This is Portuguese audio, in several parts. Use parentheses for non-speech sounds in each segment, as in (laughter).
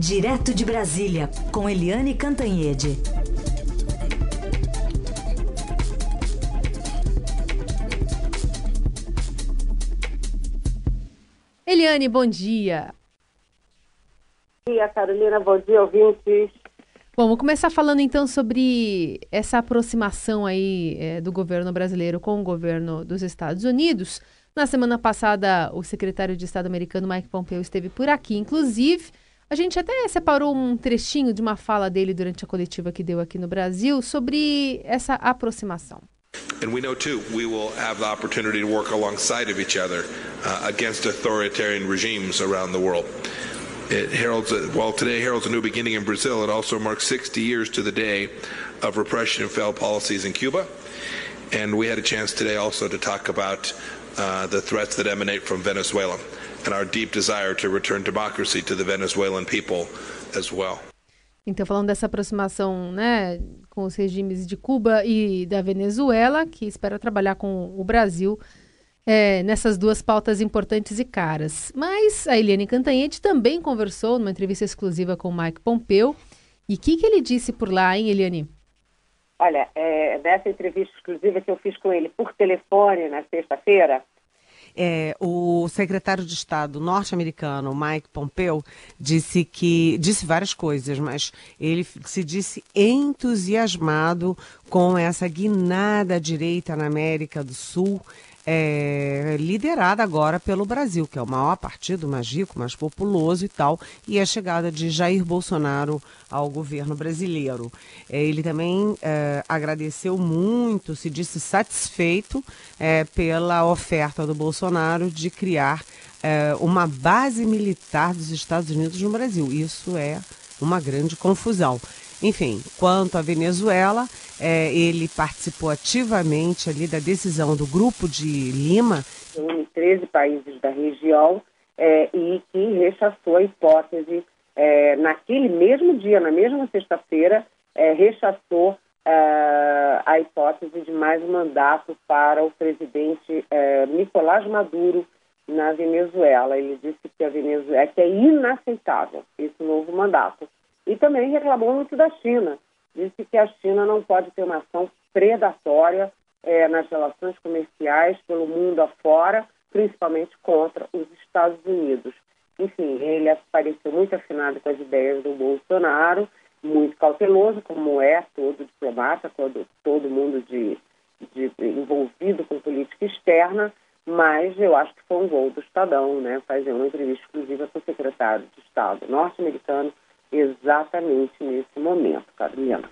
Direto de Brasília, com Eliane Cantanhede. Eliane, bom dia. Bom dia, Carolina. Bom dia, ouvintes. Bom, vamos começar falando então sobre essa aproximação aí é, do governo brasileiro com o governo dos Estados Unidos. Na semana passada, o secretário de Estado americano Mike Pompeo esteve por aqui, inclusive. A gente até separou um trechinho de uma fala dele durante a coletiva que deu aqui no Brasil sobre essa aproximação. And we know too, we will have the opportunity to work alongside of each other uh, against authoritarian regimes around the world. It heralds, a, while today heralds a new beginning in Brazil, it also marks 60 years to the day of repression and failed policies in Cuba. And we had a chance today also to talk about uh, the threats that emanate from Venezuela and our deep desire to return democracy to the Venezuelan people as well. Então, falando dessa aproximação né, com os regimes de Cuba e da Venezuela, que espera trabalhar com o Brasil é, nessas duas pautas importantes e caras. Mas a Eliane Cantanhete também conversou numa entrevista exclusiva com o Mike Pompeu. E o que, que ele disse por lá, hein, Eliane? Olha, é, nessa entrevista exclusiva que eu fiz com ele por telefone na sexta-feira, é, o secretário de Estado norte-americano, Mike Pompeo, disse que disse várias coisas, mas ele se disse entusiasmado com essa guinada direita na América do Sul é, liderada agora pelo Brasil, que é o maior partido mais rico, mais populoso e tal, e a chegada de Jair Bolsonaro ao governo brasileiro. É, ele também é, agradeceu muito, se disse satisfeito é, pela oferta do Bolsonaro de criar é, uma base militar dos Estados Unidos no Brasil. Isso é uma grande confusão. Enfim, quanto à Venezuela, é, ele participou ativamente ali da decisão do Grupo de Lima. Em 13 países da região é, e que rechaçou a hipótese, é, naquele mesmo dia, na mesma sexta-feira, é, rechaçou é, a hipótese de mais um mandato para o presidente é, Nicolás Maduro na Venezuela. Ele disse que a Venezuela que é inaceitável esse novo mandato e também reclamou muito da China. Disse que a China não pode ter uma ação predatória é, nas relações comerciais pelo mundo afora, principalmente contra os Estados Unidos. Enfim, ele pareceu muito afinado com as ideias do Bolsonaro, muito cauteloso, como é todo diplomata, todo, todo mundo de, de, envolvido com política externa, mas eu acho que foi um gol do Estadão, né, fazer uma entrevista exclusiva com o secretário de Estado norte-americano, exatamente nesse momento, Carolina.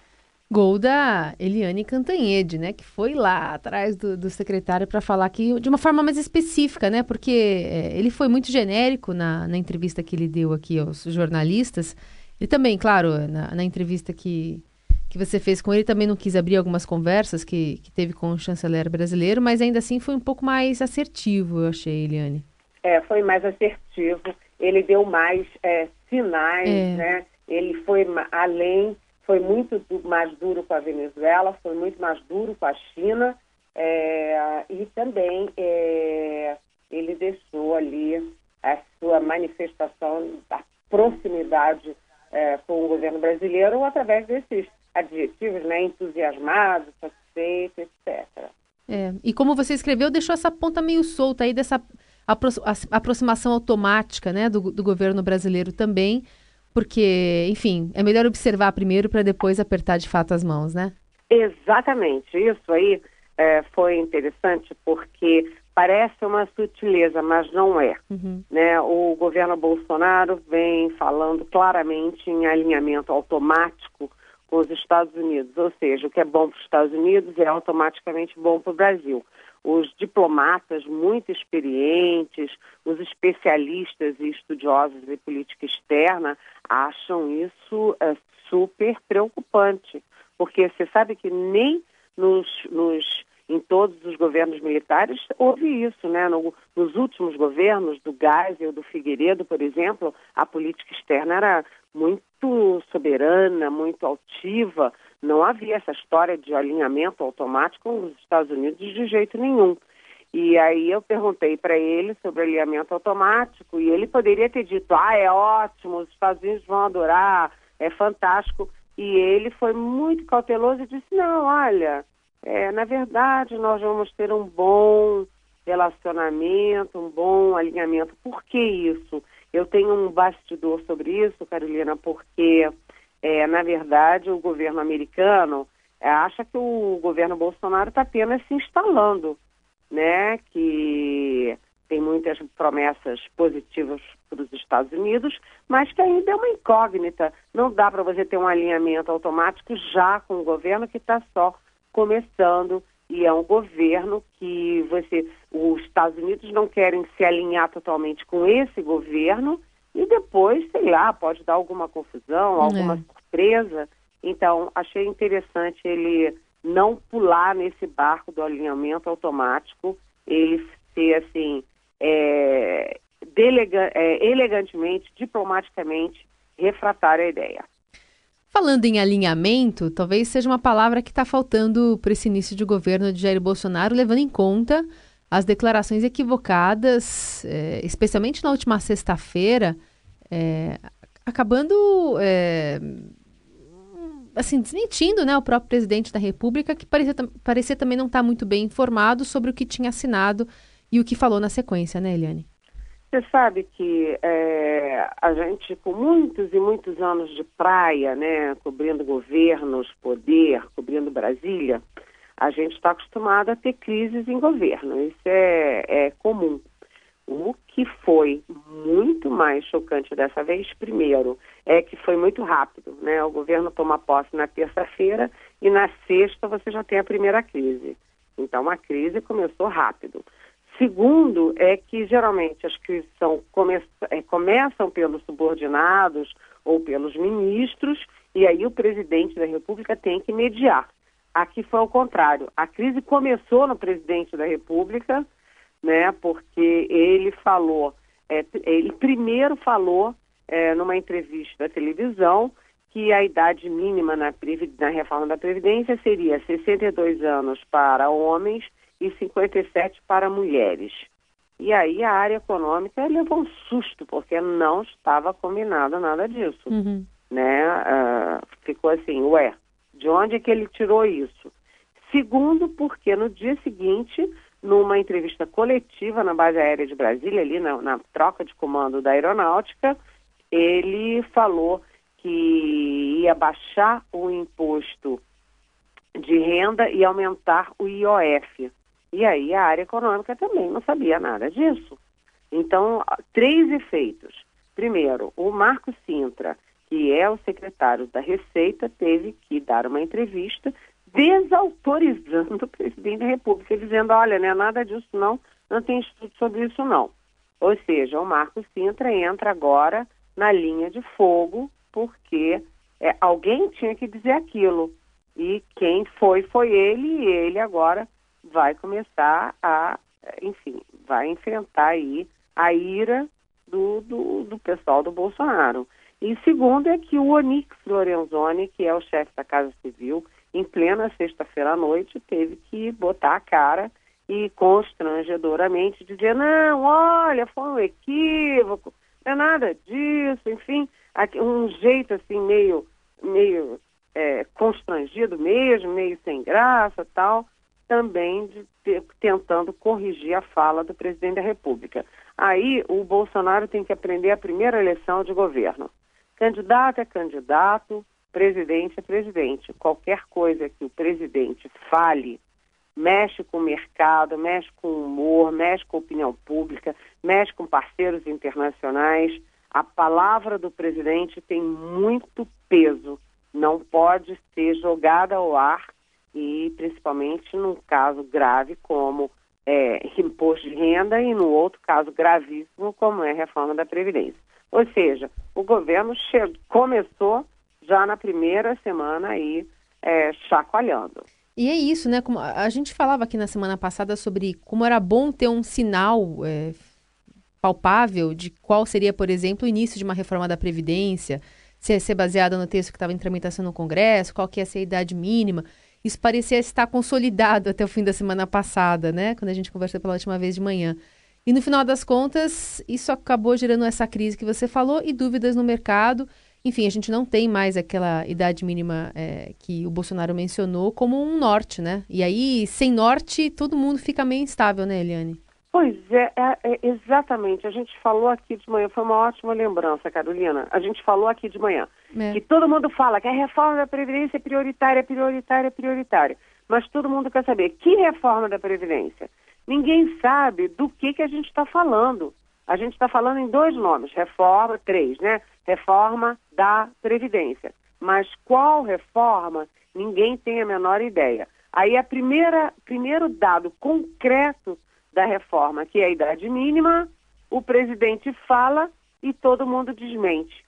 Gol da Eliane Cantanhede, né, que foi lá atrás do, do secretário para falar aqui de uma forma mais específica, né, porque é, ele foi muito genérico na, na entrevista que ele deu aqui aos jornalistas. Ele também, claro, na, na entrevista que, que você fez com ele, também não quis abrir algumas conversas que, que teve com o chanceler brasileiro, mas ainda assim foi um pouco mais assertivo, eu achei, Eliane. É, foi mais assertivo. Ele deu mais é, sinais, é. né? Ele foi além, foi muito mais duro com a Venezuela, foi muito mais duro com a China é, e também é, ele deixou ali a sua manifestação da proximidade é, com o governo brasileiro através desses adjetivos, né? Entusiasmado, satisfeito, etc. É, e como você escreveu, deixou essa ponta meio solta aí dessa aproximação automática né, do, do governo brasileiro também, porque, enfim, é melhor observar primeiro para depois apertar de fato as mãos, né? Exatamente. Isso aí é, foi interessante porque parece uma sutileza, mas não é. Uhum. Né? O governo Bolsonaro vem falando claramente em alinhamento automático com os Estados Unidos, ou seja, o que é bom para os Estados Unidos é automaticamente bom para o Brasil os diplomatas muito experientes, os especialistas e estudiosos de política externa acham isso é, super preocupante, porque você sabe que nem nos, nos, em todos os governos militares houve isso, né? No, nos últimos governos, do Geisel, do Figueiredo, por exemplo, a política externa era muito soberana, muito altiva, não havia essa história de alinhamento automático com os Estados Unidos de jeito nenhum. E aí eu perguntei para ele sobre alinhamento automático e ele poderia ter dito, ah, é ótimo, os Estados Unidos vão adorar, é fantástico. E ele foi muito cauteloso e disse, não, olha, é, na verdade nós vamos ter um bom relacionamento, um bom alinhamento. Por que isso? Eu tenho um bastidor sobre isso, Carolina, porque, é, na verdade, o governo americano é, acha que o governo Bolsonaro está apenas se instalando, né? Que tem muitas promessas positivas para os Estados Unidos, mas que ainda é uma incógnita. Não dá para você ter um alinhamento automático já com o governo que está só começando e é um governo que você, os Estados Unidos não querem se alinhar totalmente com esse governo e depois, sei lá, pode dar alguma confusão, alguma é. surpresa. Então, achei interessante ele não pular nesse barco do alinhamento automático, ele ser assim, é, delega, é, elegantemente, diplomaticamente, refratar a ideia. Falando em alinhamento, talvez seja uma palavra que está faltando para esse início de governo de Jair Bolsonaro, levando em conta as declarações equivocadas, é, especialmente na última sexta-feira, é, acabando é, assim, desmentindo né, o próprio presidente da República, que parecia, parecia também não estar tá muito bem informado sobre o que tinha assinado e o que falou na sequência, né, Eliane? Você sabe que é, a gente, com muitos e muitos anos de praia, né, cobrindo governos, poder, cobrindo Brasília, a gente está acostumado a ter crises em governo. Isso é, é comum. O que foi muito mais chocante dessa vez, primeiro, é que foi muito rápido, né? O governo toma posse na terça-feira e na sexta você já tem a primeira crise. Então a crise começou rápido. Segundo é que geralmente as crises são, come, é, começam pelos subordinados ou pelos ministros e aí o presidente da República tem que mediar. Aqui foi o contrário. A crise começou no presidente da República, né, porque ele falou, é, ele primeiro falou é, numa entrevista da televisão que a idade mínima na, na reforma da Previdência seria 62 anos para homens e 57 para mulheres. E aí a área econômica levou um susto, porque não estava combinado nada disso. Uhum. Né? Uh, ficou assim, ué, de onde é que ele tirou isso? Segundo, porque no dia seguinte, numa entrevista coletiva na base aérea de Brasília, ali na, na troca de comando da aeronáutica, ele falou que ia baixar o imposto de renda e aumentar o IOF. E aí a área econômica também não sabia nada disso. Então, três efeitos. Primeiro, o Marco Sintra, que é o secretário da Receita, teve que dar uma entrevista desautorizando (laughs) o presidente da República, dizendo, olha, não é nada disso não, não tem estudo sobre isso não. Ou seja, o Marco Sintra entra agora na linha de fogo, porque é, alguém tinha que dizer aquilo. E quem foi, foi ele, e ele agora vai começar a, enfim, vai enfrentar aí a ira do, do, do pessoal do Bolsonaro. E segundo é que o Onix Lorenzoni, que é o chefe da Casa Civil, em plena sexta-feira à noite, teve que botar a cara e constrangedoramente dizer, não, olha, foi um equívoco, não é nada disso, enfim, um jeito assim meio, meio é, constrangido mesmo, meio sem graça tal também de ter, tentando corrigir a fala do presidente da República. Aí o Bolsonaro tem que aprender a primeira eleição de governo. Candidato é candidato, presidente é presidente. Qualquer coisa que o presidente fale mexe com o mercado, mexe com o humor, mexe com a opinião pública, mexe com parceiros internacionais. A palavra do presidente tem muito peso, não pode ser jogada ao ar e principalmente num caso grave como é, imposto de renda e no outro caso gravíssimo como é a reforma da Previdência. Ou seja, o governo começou já na primeira semana aí é, chacoalhando. E é isso, né? Como a gente falava aqui na semana passada sobre como era bom ter um sinal é, palpável de qual seria, por exemplo, o início de uma reforma da Previdência, se ia ser baseada no texto que estava em tramitação no Congresso, qual que ia ser a idade mínima. Isso parecia estar consolidado até o fim da semana passada, né? Quando a gente conversou pela última vez de manhã. E no final das contas, isso acabou gerando essa crise que você falou e dúvidas no mercado. Enfim, a gente não tem mais aquela idade mínima é, que o Bolsonaro mencionou como um norte, né? E aí, sem norte, todo mundo fica meio instável, né, Eliane? Pois é, é, é, exatamente. A gente falou aqui de manhã, foi uma ótima lembrança, Carolina. A gente falou aqui de manhã é. que todo mundo fala que a reforma da Previdência é prioritária, prioritária, prioritária. Mas todo mundo quer saber que reforma da Previdência? Ninguém sabe do que, que a gente está falando. A gente está falando em dois nomes, reforma, três, né? Reforma da Previdência. Mas qual reforma? Ninguém tem a menor ideia. Aí a primeira, primeiro dado concreto da reforma, que é a idade mínima, o presidente fala e todo mundo desmente,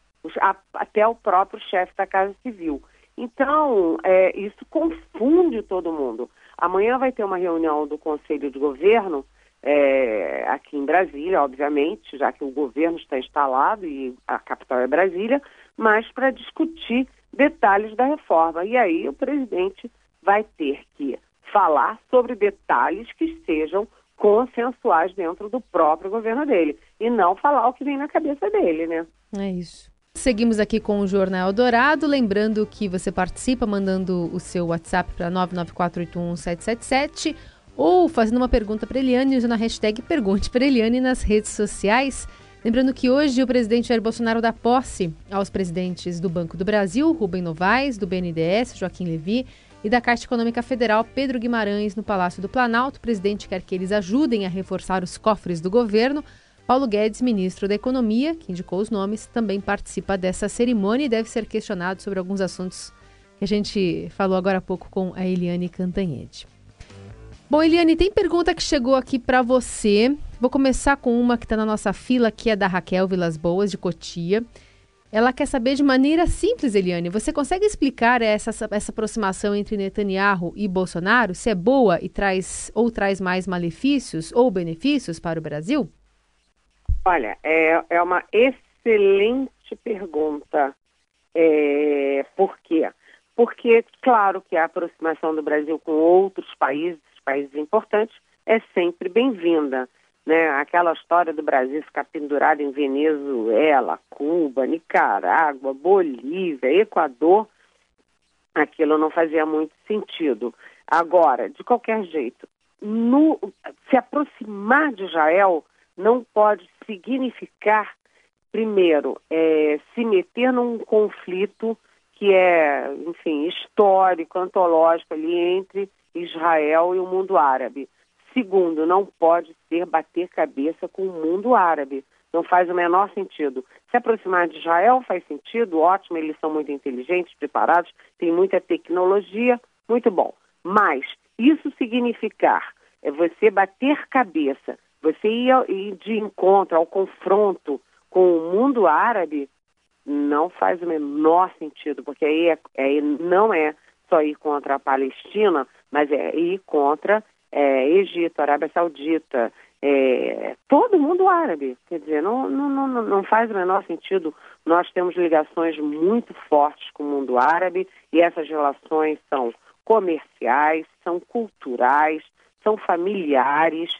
até o próprio chefe da Casa Civil. Então, é, isso confunde todo mundo. Amanhã vai ter uma reunião do Conselho de Governo é, aqui em Brasília, obviamente, já que o governo está instalado e a capital é Brasília, mas para discutir detalhes da reforma. E aí o presidente vai ter que falar sobre detalhes que sejam consensuais dentro do próprio governo dele e não falar o que vem na cabeça dele, né? É isso. Seguimos aqui com o Jornal Dourado, lembrando que você participa mandando o seu WhatsApp para 994811777 ou fazendo uma pergunta para Eliane usando a hashtag Pergunte para Eliane nas redes sociais. Lembrando que hoje o presidente Jair Bolsonaro dá posse aos presidentes do Banco do Brasil, Rubem Novaes, do BNDES, Joaquim Levi, e da Caixa Econômica Federal, Pedro Guimarães, no Palácio do Planalto. O presidente quer que eles ajudem a reforçar os cofres do governo. Paulo Guedes, ministro da Economia, que indicou os nomes, também participa dessa cerimônia e deve ser questionado sobre alguns assuntos que a gente falou agora há pouco com a Eliane Cantanhede. Bom, Eliane, tem pergunta que chegou aqui para você. Vou começar com uma que está na nossa fila, que é da Raquel Vilas Boas, de Cotia. Ela quer saber de maneira simples, Eliane. Você consegue explicar essa, essa aproximação entre Netanyahu e Bolsonaro? Se é boa e traz ou traz mais malefícios ou benefícios para o Brasil? Olha, é, é uma excelente pergunta. É, por quê? Porque, claro que a aproximação do Brasil com outros países, países importantes, é sempre bem-vinda né? Aquela história do Brasil ficar pendurado em Venezuela, Cuba, Nicarágua, Bolívia, Equador, aquilo não fazia muito sentido. Agora, de qualquer jeito, no, se aproximar de Israel não pode significar, primeiro, é, se meter num conflito que é, enfim, histórico, antológico ali entre Israel e o mundo árabe. Segundo, não pode ser bater cabeça com o mundo árabe. Não faz o menor sentido. Se aproximar de Israel faz sentido, ótimo, eles são muito inteligentes, preparados, têm muita tecnologia, muito bom. Mas isso significar é você bater cabeça, você ir de encontro ao confronto com o mundo árabe, não faz o menor sentido, porque aí, é, aí não é só ir contra a Palestina, mas é ir contra é, Egito, Arábia Saudita, é, todo mundo árabe. Quer dizer, não, não, não, não faz o menor sentido. Nós temos ligações muito fortes com o mundo árabe e essas relações são comerciais, são culturais, são familiares,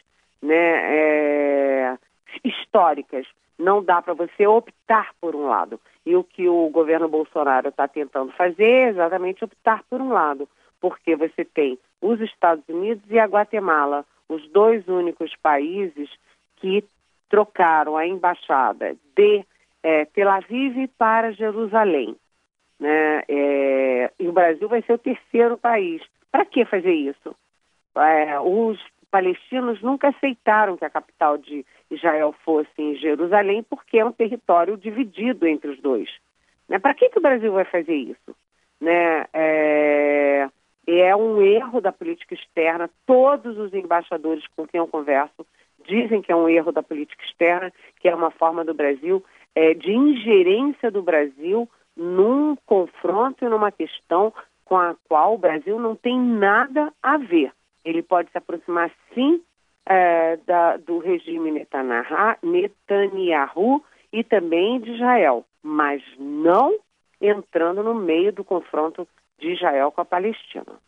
né, é, históricas. Não dá para você optar por um lado. E o que o governo Bolsonaro está tentando fazer é exatamente optar por um lado porque você tem os Estados Unidos e a Guatemala, os dois únicos países que trocaram a embaixada de é, Tel Aviv para Jerusalém. Né? É, e o Brasil vai ser o terceiro país. Para que fazer isso? É, os palestinos nunca aceitaram que a capital de Israel fosse em Jerusalém, porque é um território dividido entre os dois. Né? Para que, que o Brasil vai fazer isso? Né? É, é um erro da política externa. Todos os embaixadores com quem eu converso dizem que é um erro da política externa, que é uma forma do Brasil é, de ingerência do Brasil num confronto e numa questão com a qual o Brasil não tem nada a ver. Ele pode se aproximar, sim, é, da, do regime Netanyahu e também de Israel, mas não entrando no meio do confronto de Israel com a Palestina.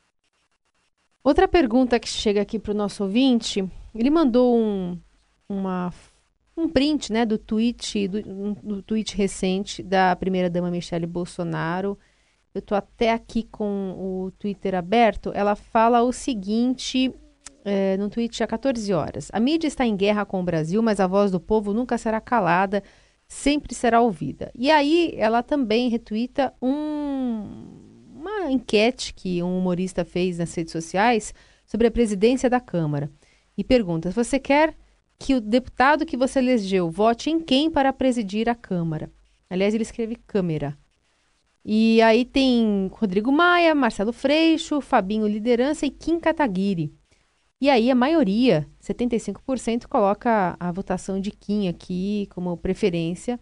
Outra pergunta que chega aqui para o nosso ouvinte, ele mandou um, uma, um print né, do tweet, do, do tweet recente da primeira-dama Michele Bolsonaro. Eu estou até aqui com o Twitter aberto. Ela fala o seguinte é, no tweet há 14 horas. A mídia está em guerra com o Brasil, mas a voz do povo nunca será calada, sempre será ouvida. E aí ela também retuita um, uma enquete que um humorista fez nas redes sociais sobre a presidência da Câmara. E pergunta: você quer que o deputado que você elegeu vote em quem para presidir a Câmara? Aliás, ele escreve Câmara. E aí tem Rodrigo Maia, Marcelo Freixo, Fabinho Liderança e Kim Kataguiri. E aí a maioria, 75%, coloca a votação de Kim aqui como preferência.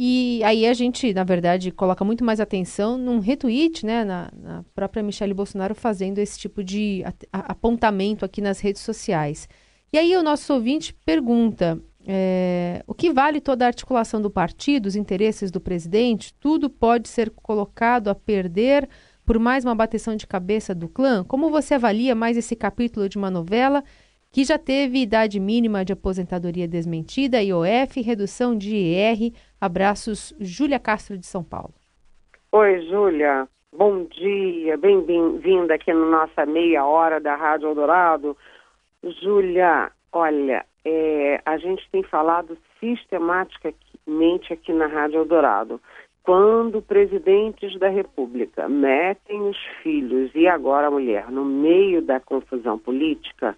E aí a gente, na verdade, coloca muito mais atenção num retweet, né, na, na própria Michelle Bolsonaro fazendo esse tipo de apontamento aqui nas redes sociais. E aí o nosso ouvinte pergunta, é, o que vale toda a articulação do partido, os interesses do presidente? Tudo pode ser colocado a perder por mais uma bateção de cabeça do clã? Como você avalia mais esse capítulo de uma novela que já teve idade mínima de aposentadoria desmentida, IOF, redução de IR? Abraços, Júlia Castro de São Paulo. Oi, Júlia. Bom dia, bem-vinda aqui na nossa meia hora da Rádio Eldorado. Júlia, olha, é, a gente tem falado sistematicamente aqui na Rádio Eldorado quando presidentes da República metem os filhos e agora a mulher no meio da confusão política,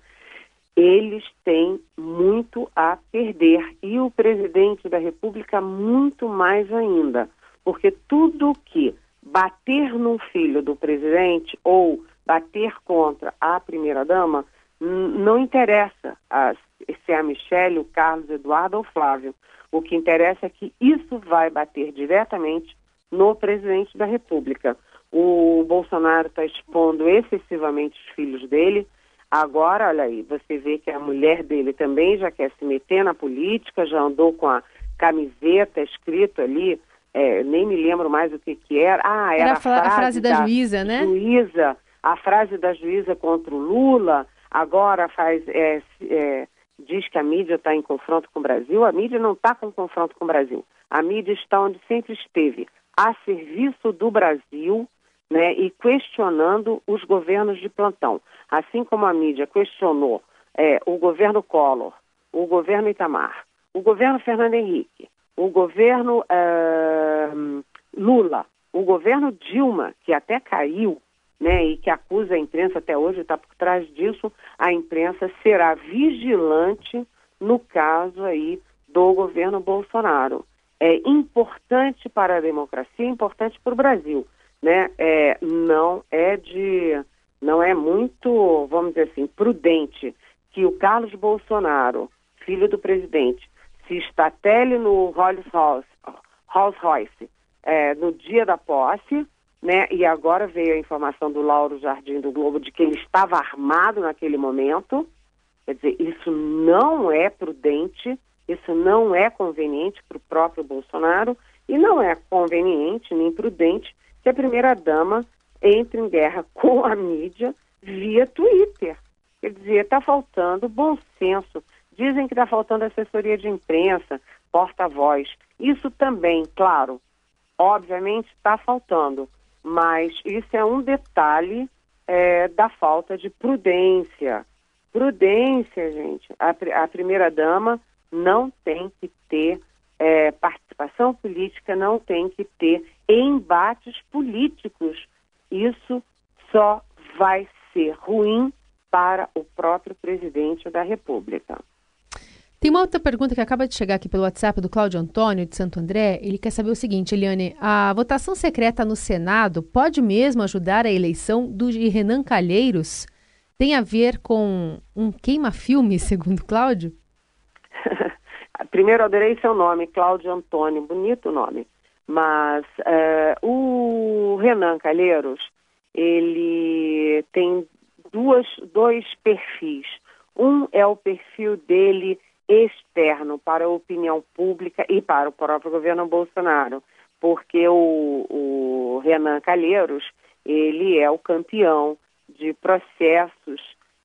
eles têm muito a perder e o presidente da República muito mais ainda, porque tudo que bater no filho do presidente ou bater contra a primeira-dama não interessa a, se é a Michelle, o Carlos Eduardo ou Flávio. O que interessa é que isso vai bater diretamente no presidente da República. O Bolsonaro está expondo excessivamente os filhos dele. Agora, olha aí, você vê que a mulher dele também já quer se meter na política, já andou com a camiseta escrito ali, é, nem me lembro mais o que que era. Ah, era, era a, frase, a frase da, da juíza, né? Juíza, a frase da juíza contra o Lula. Agora faz é, é, diz que a mídia está em confronto com o Brasil, a mídia não está com confronto com o Brasil. A mídia está onde sempre esteve, a serviço do Brasil né, e questionando os governos de plantão. Assim como a mídia questionou é, o governo Collor, o governo Itamar, o governo Fernando Henrique, o governo é, Lula, o governo Dilma, que até caiu né, e que acusa a imprensa até hoje, está por trás disso, a imprensa será vigilante no caso aí do governo Bolsonaro. É importante para a democracia, importante para o Brasil, né? É, não é de, não é muito, vamos dizer assim, prudente que o Carlos Bolsonaro, filho do presidente, se estatele no Rolls Royce, é, no dia da posse, né? E agora veio a informação do Lauro Jardim do Globo de que ele estava armado naquele momento. Quer dizer, isso não é prudente, isso não é conveniente para o próprio Bolsonaro e não é conveniente nem prudente que a primeira-dama entre em guerra (laughs) com a mídia via Twitter. Quer dizer, está faltando bom senso. Dizem que está faltando assessoria de imprensa, porta-voz. Isso também, claro, obviamente está faltando mas isso é um detalhe é, da falta de prudência. Prudência, gente. A, a primeira-dama não tem que ter é, participação política, não tem que ter embates políticos. Isso só vai ser ruim para o próprio presidente da República. Tem uma outra pergunta que acaba de chegar aqui pelo WhatsApp do Cláudio Antônio, de Santo André. Ele quer saber o seguinte, Eliane: a votação secreta no Senado pode mesmo ajudar a eleição do Renan Calheiros? Tem a ver com um queima-filme, (laughs) segundo Cláudio? (laughs) Primeiro, adorei seu nome, Cláudio Antônio, bonito nome. Mas é, o Renan Calheiros, ele tem duas, dois perfis. Um é o perfil dele externo para a opinião pública e para o próprio governo Bolsonaro, porque o, o Renan Calheiros, ele é o campeão de processos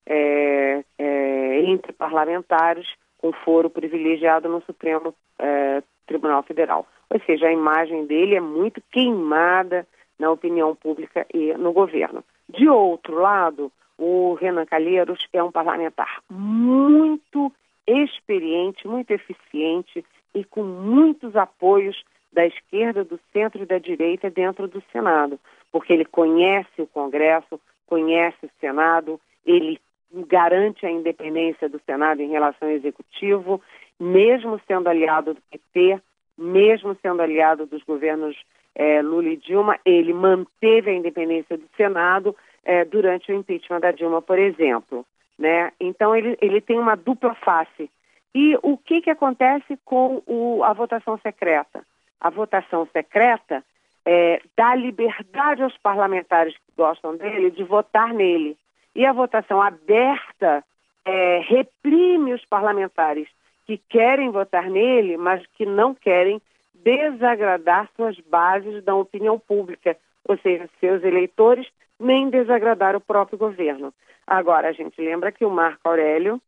é, é, entre parlamentares com foro privilegiado no Supremo é, Tribunal Federal. Ou seja, a imagem dele é muito queimada na opinião pública e no governo. De outro lado, o Renan Calheiros é um parlamentar muito experiente, muito eficiente e com muitos apoios da esquerda, do centro e da direita dentro do Senado, porque ele conhece o Congresso, conhece o Senado, ele garante a independência do Senado em relação ao Executivo, mesmo sendo aliado do PT, mesmo sendo aliado dos governos é, Lula e Dilma, ele manteve a independência do Senado é, durante o impeachment da Dilma, por exemplo. Né? Então, ele, ele tem uma dupla face. E o que, que acontece com o, a votação secreta? A votação secreta é, dá liberdade aos parlamentares que gostam dele de votar nele. E a votação aberta é, reprime os parlamentares que querem votar nele, mas que não querem desagradar suas bases da opinião pública, ou seja, seus eleitores, nem desagradar o próprio governo. Agora, a gente lembra que o Marco Aurélio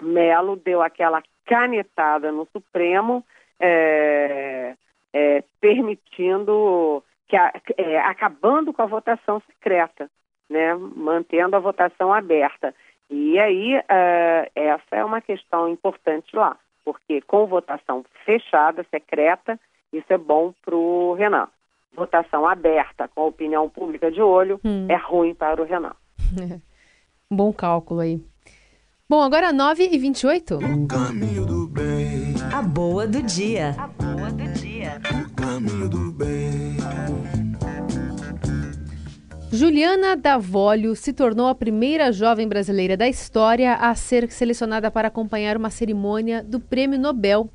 Melo deu aquela canetada no Supremo, é, é, permitindo, que, é, acabando com a votação secreta, né, mantendo a votação aberta. E aí, uh, essa é uma questão importante lá, porque com votação fechada, secreta, isso é bom para o Renan. Votação aberta, com a opinião pública de olho, hum. é ruim para o Renan. (laughs) bom cálculo aí. Bom, agora 9h28. O caminho do bem. A boa do dia. A boa do dia. O caminho do bem. Juliana Davolio se tornou a primeira jovem brasileira da história a ser selecionada para acompanhar uma cerimônia do Prêmio Nobel.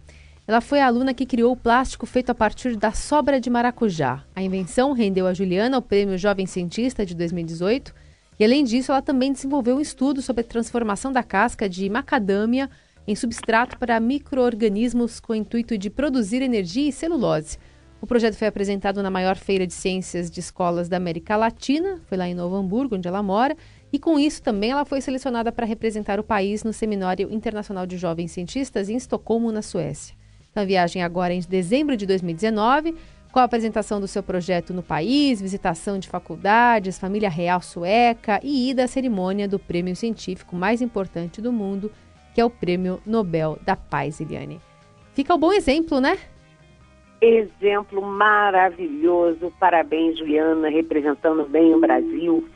Ela foi a aluna que criou o plástico feito a partir da sobra de maracujá. A invenção rendeu a Juliana o Prêmio Jovem Cientista de 2018 e, além disso, ela também desenvolveu um estudo sobre a transformação da casca de macadâmia em substrato para micro-organismos com o intuito de produzir energia e celulose. O projeto foi apresentado na maior feira de ciências de escolas da América Latina, foi lá em Novo Hamburgo, onde ela mora, e com isso também ela foi selecionada para representar o país no Seminário Internacional de Jovens Cientistas em Estocolmo, na Suécia. Então, a viagem agora é em dezembro de 2019, com a apresentação do seu projeto no país, visitação de faculdades, família real sueca e ida à cerimônia do prêmio científico mais importante do mundo, que é o Prêmio Nobel da Paz, Eliane. Fica o um bom exemplo, né? Exemplo maravilhoso. Parabéns, Juliana, representando bem o Brasil,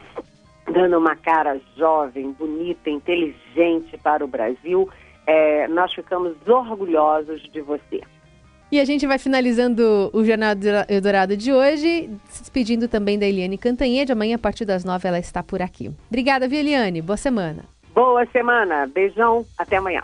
dando uma cara jovem, bonita, inteligente para o Brasil. É, nós ficamos orgulhosos de você. E a gente vai finalizando o Jornal Eldorado de hoje, se despedindo também da Eliane Cantanhede. Amanhã, a partir das nove, ela está por aqui. Obrigada, viu, Eliane? Boa semana. Boa semana. Beijão. Até amanhã.